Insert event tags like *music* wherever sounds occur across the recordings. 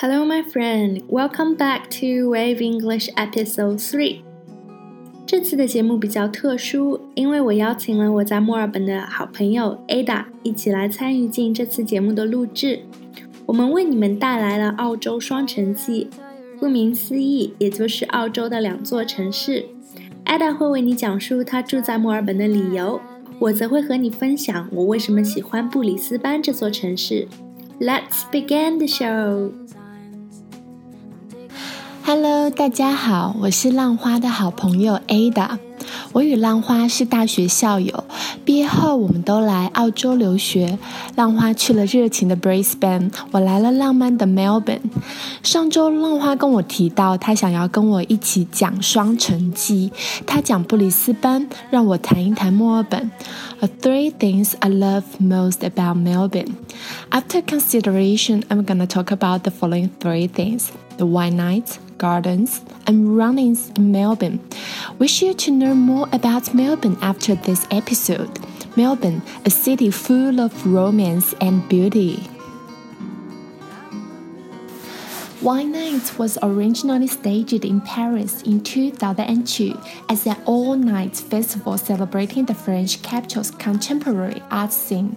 Hello, my friend. Welcome back to Wave English Episode Three. 这次的节目比较特殊，因为我邀请了我在墨尔本的好朋友 Ada 一起来参与进这次节目的录制。我们为你们带来了澳洲双城记，顾名思义，也就是澳洲的两座城市。Ada 会为你讲述他住在墨尔本的理由，我则会和你分享我为什么喜欢布里斯班这座城市。Let's begin the show. Hello，大家好，我是浪花的好朋友 Ada。我与浪花是大学校友，毕业后我们都来澳洲留学。浪花去了热情的 Brisbane，我来了浪漫的 Melbourne。上周浪花跟我提到，他想要跟我一起讲双城记。他讲布里斯班，让我谈一谈墨尔本。A three things I love most about Melbourne. After consideration, I'm gonna talk about the following three things: the white nights gardens, and runnings in Melbourne. Wish you to know more about Melbourne after this episode. Melbourne, a city full of romance and beauty. White Night was originally staged in Paris in 2002 as an all night festival celebrating the French capital's contemporary art scene.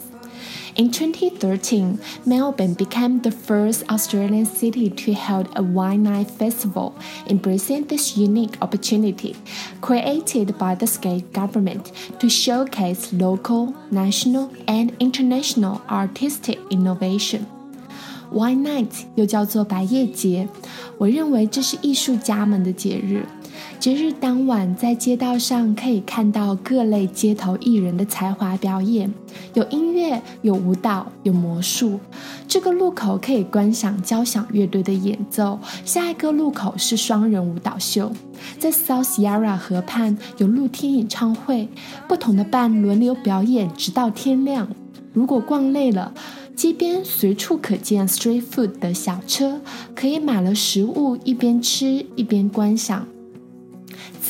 In 2013, Melbourne became the first Australian city to hold a White Night festival, embracing this unique opportunity created by the state government to showcase local, national, and international artistic innovation. White Night 又叫做白夜节，我认为这是艺术家们的节日。节日当晚，在街道上可以看到各类街头艺人的才华表演，有音乐，有舞蹈，有魔术。这个路口可以观赏交响乐队的演奏，下一个路口是双人舞蹈秀。在 South Yarra 河畔有露天演唱会，不同的伴轮流表演，直到天亮。如果逛累了，街边随处可见 Street Food 的小车，可以买了食物一边吃一边观赏。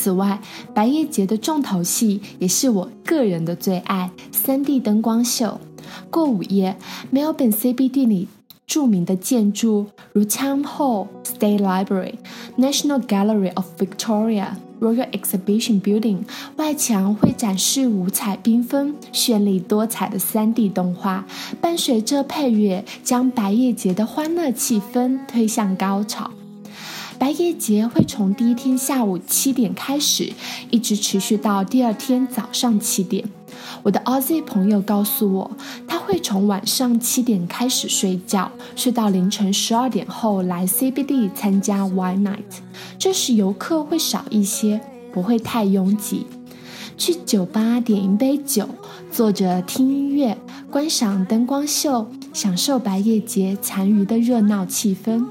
此外，白夜节的重头戏也是我个人的最爱——三 D 灯光秀。过午夜，Melbourne CBD 里著名的建筑如 Town Hall、State Library、National Gallery of Victoria、Royal Exhibition Building 外墙会展示五彩缤纷、绚丽多彩的三 D 动画，伴随着配乐，将白夜节的欢乐气氛推向高潮。白夜节会从第一天下午七点开始，一直持续到第二天早上七点。我的 Aussie 朋友告诉我，他会从晚上七点开始睡觉，睡到凌晨十二点后来 CBD 参加 White Night。这时游客会少一些，不会太拥挤。去酒吧点一杯酒，坐着听音乐，观赏灯光秀，享受白夜节残余的热闹气氛。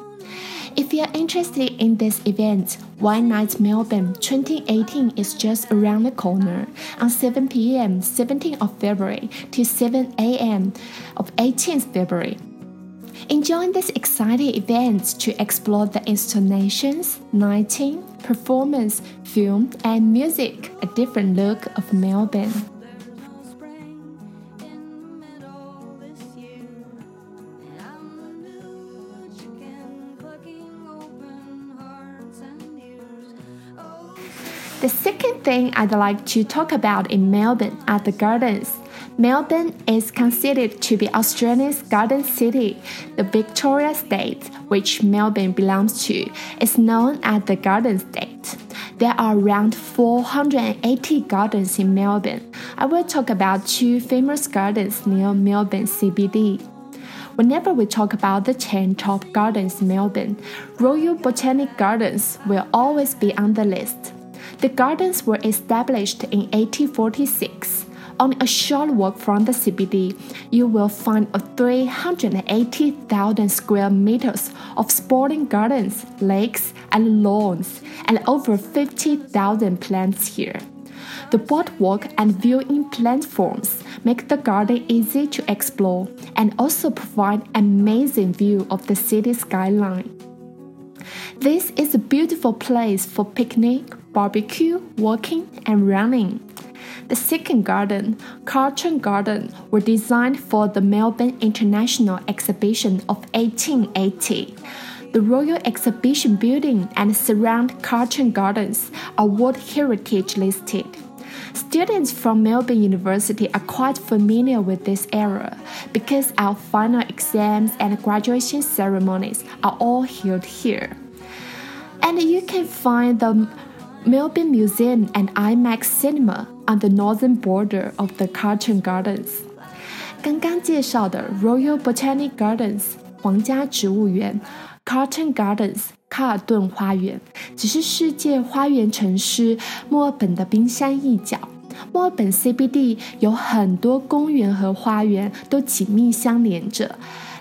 If you're interested in this event, White Night Melbourne 2018 is just around the corner on 7 p.m. 17th of February to 7 a.m. of 18th February. Enjoy this exciting event to explore the installations, lighting, performance, film, and music, a different look of Melbourne. Thing I'd like to talk about in Melbourne are the gardens. Melbourne is considered to be Australia's garden city. The Victoria State, which Melbourne belongs to, is known as the Garden State. There are around 480 gardens in Melbourne. I will talk about two famous gardens near Melbourne CBD. Whenever we talk about the 10 top gardens in Melbourne, Royal Botanic Gardens will always be on the list. The gardens were established in 1846. On a short walk from the CBD, you will find a 380,000 square meters of sporting gardens, lakes, and lawns, and over 50,000 plants here. The boardwalk and viewing platforms make the garden easy to explore and also provide amazing view of the city skyline. This is a beautiful place for picnic, barbecue, walking, and running. The second garden, Carlton Garden, were designed for the Melbourne International Exhibition of 1880. The Royal Exhibition Building and surround Carlton Gardens are World Heritage listed. Students from Melbourne University are quite familiar with this area because our final exams and graduation ceremonies are all held here. And you can find the Melbourne Museum and IMAX Cinema on the northern border of the Carlton Gardens. 刚刚介绍的 Royal Botanic Gardens 皇家植物园，Carlton Gardens 卡尔顿花园，只是世界花园城市墨尔本的冰山一角。墨尔本 CBD 有很多公园和花园都紧密相连着。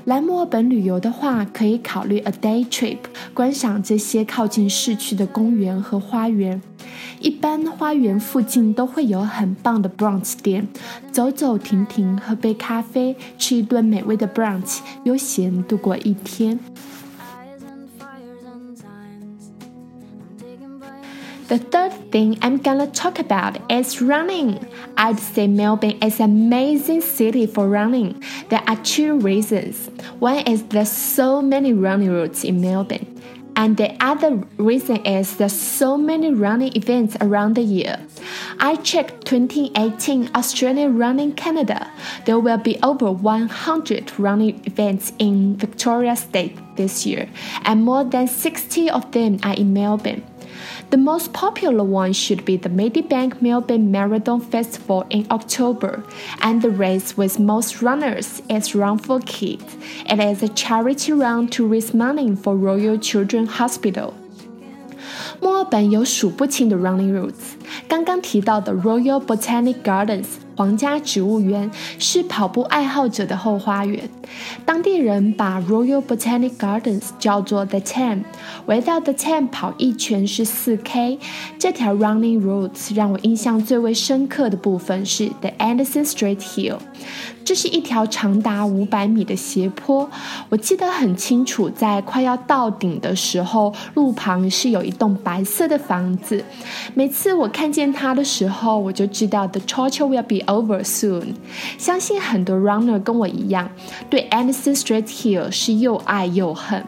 来墨尔本旅游的话，可以考虑 a day trip，观赏这些靠近市区的公园和花园。一般花园附近都会有很棒的 brunch 店，走走停停，喝杯咖啡，吃一顿美味的 brunch，悠闲度过一天。The third thing I'm gonna talk about is running. I'd say Melbourne is an amazing city for running. There are two reasons. One is there's so many running routes in Melbourne. And the other reason is there's so many running events around the year. I checked 2018 Australian Running Calendar. There will be over 100 running events in Victoria State this year, and more than 60 of them are in Melbourne. The most popular one should be the Medibank Melbourne Marathon Festival in October, and the race with most runners is Run for Kids. It is a charity run to raise money for Royal Children's Hospital. 墨尔本有数不清的 running routes。刚刚提到的 Royal Botanic Gardens 皇家植物园是跑步爱好者的后花园。当地人把 Royal Botanic Gardens 叫做 The Ten，围绕 The Ten 跑一圈是四 K。这条 running Route 让我印象最为深刻的部分是 The Anderson Street Hill。这是一条长达五百米的斜坡，我记得很清楚，在快要到顶的时候，路旁是有一栋白色的房子。每次我看见它的时候，我就知道 The torture will be over soon。相信很多 runner 跟我一样，对 Anderson Street Hill 是又爱又恨。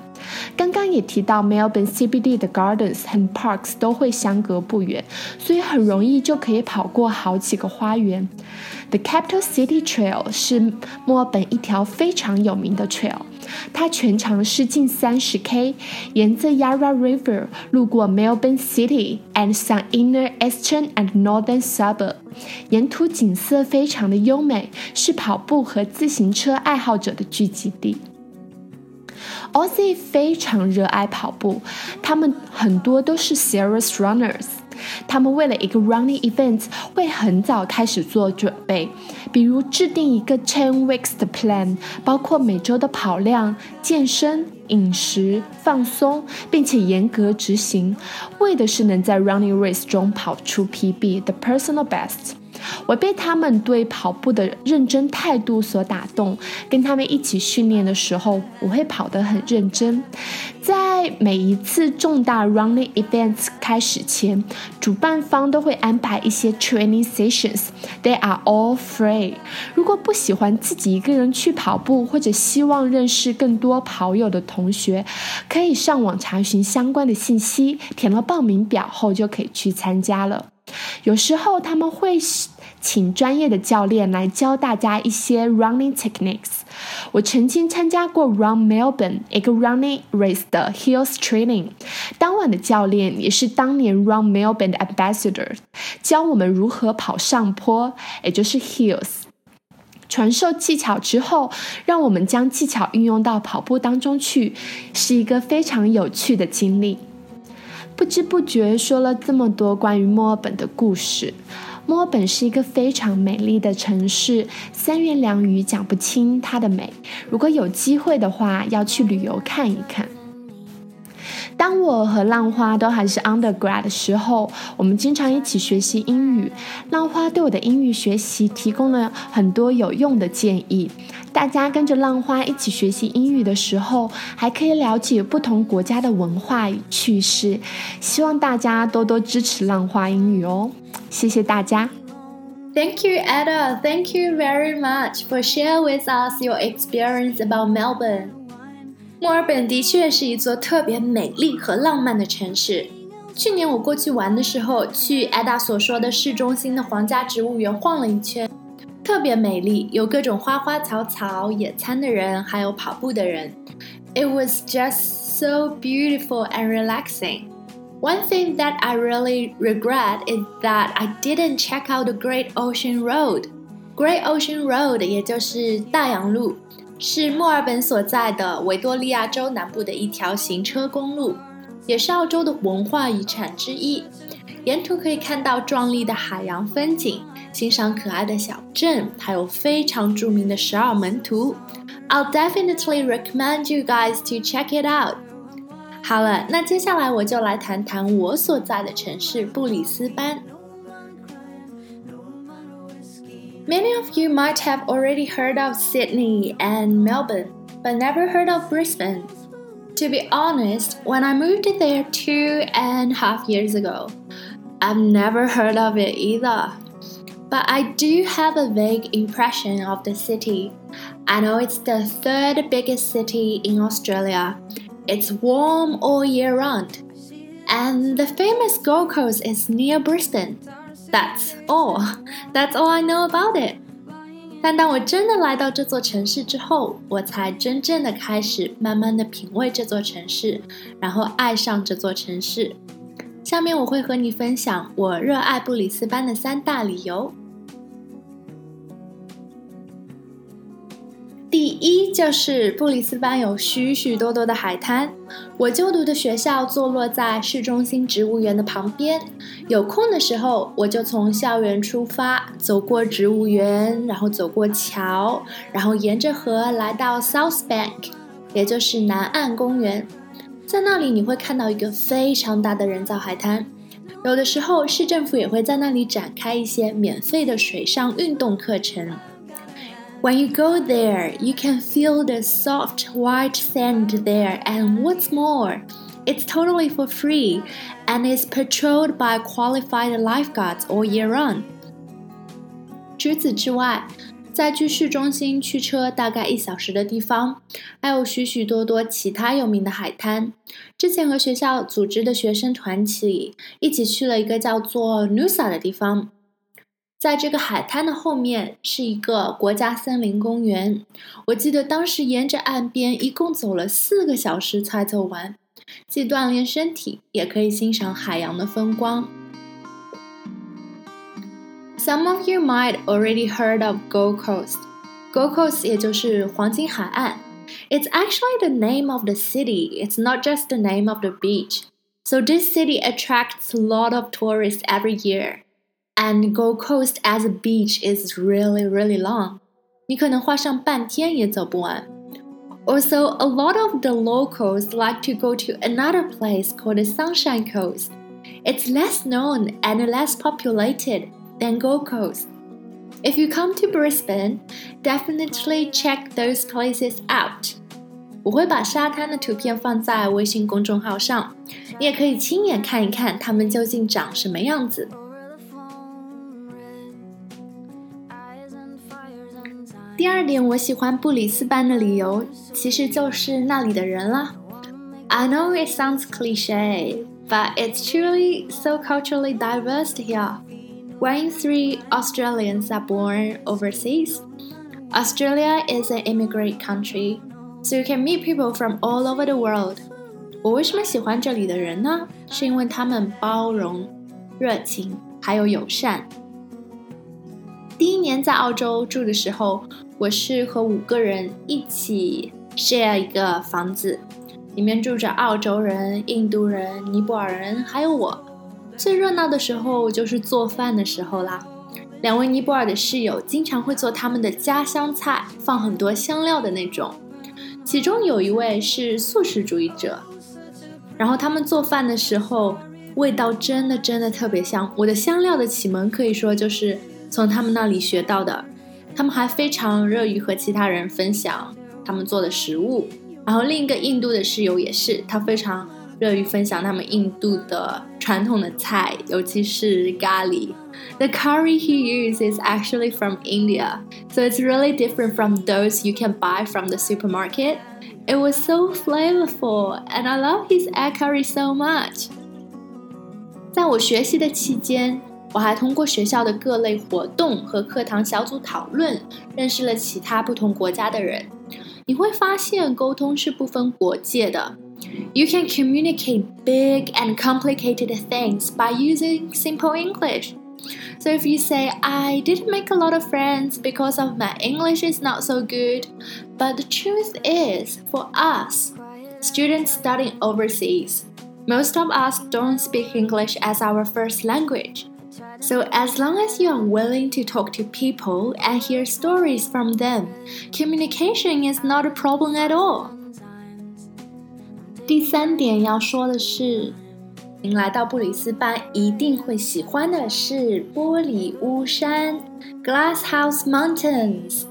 刚刚也提到 Melbourne CBD 的 Gardens 和 Parks 都会相隔不远，所以很容易就可以跑过好几个花园。The Capital City Trail 是墨尔本一条非常有名的 trail，它全长是近三十 k，沿着 Yarra River 路过 Melbourne City and some inner eastern and northern suburb，沿途景色非常的优美，是跑步和自行车爱好者的聚集地。Aussie 非常热爱跑步，他们很多都是 serious runners。他们为了一个 running event 会很早开始做准备，比如制定一个 ten weeks 的 plan，包括每周的跑量、健身、饮食、放松，并且严格执行，为的是能在 running race 中跑出 PB，the personal best。我被他们对跑步的认真态度所打动。跟他们一起训练的时候，我会跑得很认真。在每一次重大 running events 开始前，主办方都会安排一些 training sessions。They are all free。如果不喜欢自己一个人去跑步，或者希望认识更多跑友的同学，可以上网查询相关的信息，填了报名表后就可以去参加了。有时候他们会请专业的教练来教大家一些 running techniques。我曾经参加过 Run Melbourne 一个 running race 的 hills training，当晚的教练也是当年 Run Melbourne 的 ambassador，教我们如何跑上坡，也就是 hills。传授技巧之后，让我们将技巧运用到跑步当中去，是一个非常有趣的经历。不知不觉说了这么多关于墨尔本的故事。墨尔本是一个非常美丽的城市，三言两语讲不清它的美。如果有机会的话，要去旅游看一看。当我和浪花都还是 undergrad 的时候，我们经常一起学习英语。浪花对我的英语学习提供了很多有用的建议。大家跟着浪花一起学习英语的时候，还可以了解不同国家的文化与趣事。希望大家多多支持浪花英语哦，谢谢大家。Thank you, Ada. Thank you very much for sharing with us your experience about Melbourne. 墨尔本的确是一座特别美丽和浪漫的城市。去年我过去玩的时候，去艾达所说的市中心的皇家植物园晃了一圈，特别美丽，有各种花花草草、野餐的人，还有跑步的人。It was just so beautiful and relaxing. One thing that I really regret is that I didn't check out the Great Ocean Road. Great Ocean Road 也就是大洋路。是墨尔本所在的维多利亚州南部的一条行车公路，也是澳洲的文化遗产之一。沿途可以看到壮丽的海洋风景，欣赏可爱的小镇，还有非常着名的十二门徒。I'll definitely recommend you guys to check it out。 好了，那接下来我就来谈谈我所在的城市布里斯班。Many of you might have already heard of Sydney and Melbourne, but never heard of Brisbane. To be honest, when I moved there two and a half years ago, I've never heard of it either. But I do have a vague impression of the city. I know it's the third biggest city in Australia. It's warm all year round. And the famous Gold Coast is near Brisbane. That's all. *laughs* That's all I know about it. 但当我真的来到这座城市之后，我才真正的开始慢慢的品味这座城市，然后爱上这座城市。下面我会和你分享我热爱布里斯班的三大理由。 第一就是布里斯班有许许多多的海滩。我就读的学校坐落在市中心植物园的旁边。有空的时候，我就从校园出发，走过植物园，然后走过桥，然后沿着河来到 South Bank，也就是南岸公园。在那里你会看到一个非常大的人造海滩。有的时候市政府也会在那里展开一些免费的水上运动课程。When you go there, you can feel the soft white sand there, and what's more, it's totally for free and is patrolled by qualified lifeguards all year round. 除此之外，在距市中心驱车大概一小时的地方，还有许许多多其他有名的海滩。之前和学校组织的学生团体一起去了一个叫做 Noosa 的地方，在这个海滩的后面是一个国家森林公园。我记得当时沿着岸边一共走了四个小时才走完，既锻炼身体，也可以欣赏海洋的风光。Some of you might already heard of Gold Coast. Gold Coast 也就是黄金海岸。It's actually the name of the city. It's not just the name of the beach. So this city attracts a lot of tourists every year and Gold Coast as a beach is really really long. 你可能花上半天也走不完。Also, a lot of the locals like to go to another place called the Sunshine Coast. It's less known and less populated than Gold Coast. If you come to Brisbane, definitely check those places out. 我会把沙滩的图片放在微信公众号上，你也可以亲眼看一看它们究竟长什么样子。 第二点，我喜欢布里斯班的理由，其实就是那里的人了。I know it sounds cliche, but it's truly so culturally diverse here. One in three Australians are born overseas. Australia is an immigrant country, so you can meet people from all over the world. 我为什么喜欢这里的人呢？是因为他们包容、热情，还有友善。第一年在澳洲住的时候， 我是和五个人一起 share 一个房子，里面住着澳洲人、印度人、尼泊尔人，还有我。最热闹的时候就是做饭的时候啦。两位尼泊尔的室友经常会做他们的家乡菜，放很多香料的那种。其中有一位是素食主义者，然后他们做饭的时候味道真的真的特别香。我的香料的启蒙可以说就是从他们那里学到的。他们还非常乐于和其他人分享他们做的食物，然后另一个印度的室友也是，他非常乐于分享他们印度的传统的菜，尤其是咖喱。The curry he uses is actually from India, so it's really different from those you can buy from the supermarket. It was so flavorful, and I love his egg curry so much. 在我学习的期间， 我还通过学校的各类活动和课堂小组讨论，认识了其他不同国家的人。你会发现，沟通是不分国界的。You can communicate big and complicated things by using simple English. So if you say, I didn't make a lot of friends because of my English is not so good, but the truth is, for us, students studying overseas, most of us don't speak English as our first language. So, as long as you are willing to talk to people and hear stories from them, communication is not a problem at all. 第三点要说的是，您来到布里斯班一定会喜欢的是玻璃屋山 （Glass House Mountains）。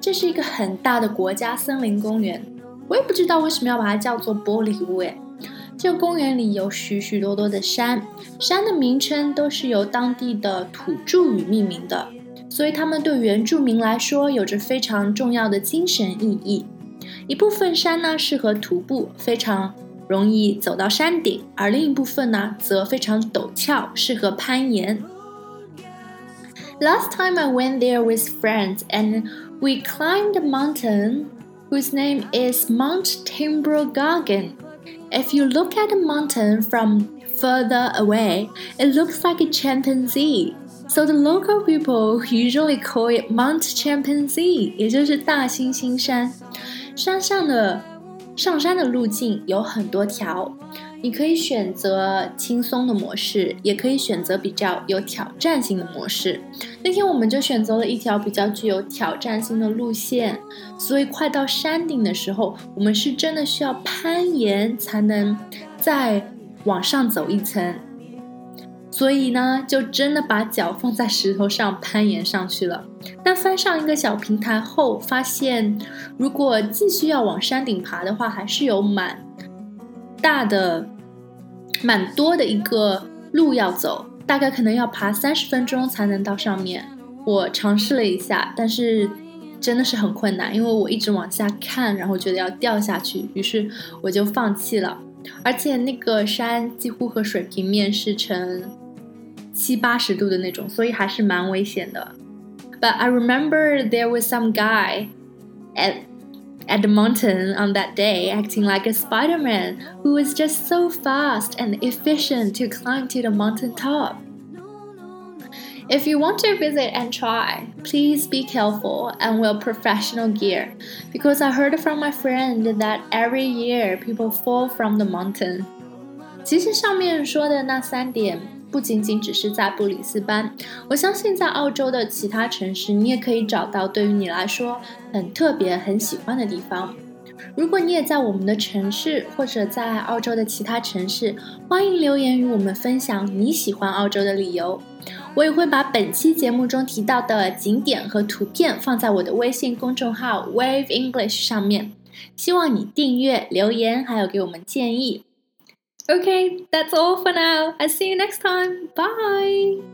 这是一个很大的国家森林公园。我也不知道为什么要把它叫做玻璃屋，诶。 这个公园里有许许多多的山，山的名称都是由当地的土著语命名的，所以它们对原住民来说有着非常重要的精神意义。一部分山呢适合徒步，非常容易走到山顶；而另一部分呢则非常陡峭，适合攀岩。Last time I went there with friends and we climbed a mountain whose name is Mount Tibrogargan. If you look at a mountain from further away, it looks like a chimpanzee. So the local people usually call it Mount Chimpanzee，也就是大猩猩山。山上的上山的路径有很多条， 你可以选择轻松的模式，也可以选择比较有挑战性的模式。那天我们就选择了一条比较具有挑战性的路线，所以快到山顶的时候，我们是真的需要攀岩才能再往上走一层。所以呢，就真的把脚放在石头上攀岩上去了。但翻上一个小平台后，发现如果继续要往山顶爬的话，还是有蛮大的、蛮多的一个路要走。大概可能要爬三十分钟才能到上面。我尝试了一下，但是真的是很困难，因为我一直往下看，然后觉得要掉下去，于是我就放弃了。而且那个山几乎和水平面是成七八十度的那种，所以还是蛮危险的。But I remember there was some guy at at the mountain on that day acting like a Spider-Man who was just so fast and efficient to climb to the mountain top. If you want to visit and try, please be careful and wear professional gear because I heard from my friend that every year people fall from the mountain. 其实上面说的那三点 不仅仅只是在布里斯班，我相信在澳洲的其他城市，你也可以找到对于你来说很特别、很喜欢的地方。如果你也在我们的城市或者在澳洲的其他城市，欢迎留言与我们分享你喜欢澳洲的理由。我也会把本期节目中提到的景点和图片放在我的微信公众号 Wave English 上面，希望你订阅、留言，还有给我们建议。Okay, that's all for now. I'll see you next time. Bye.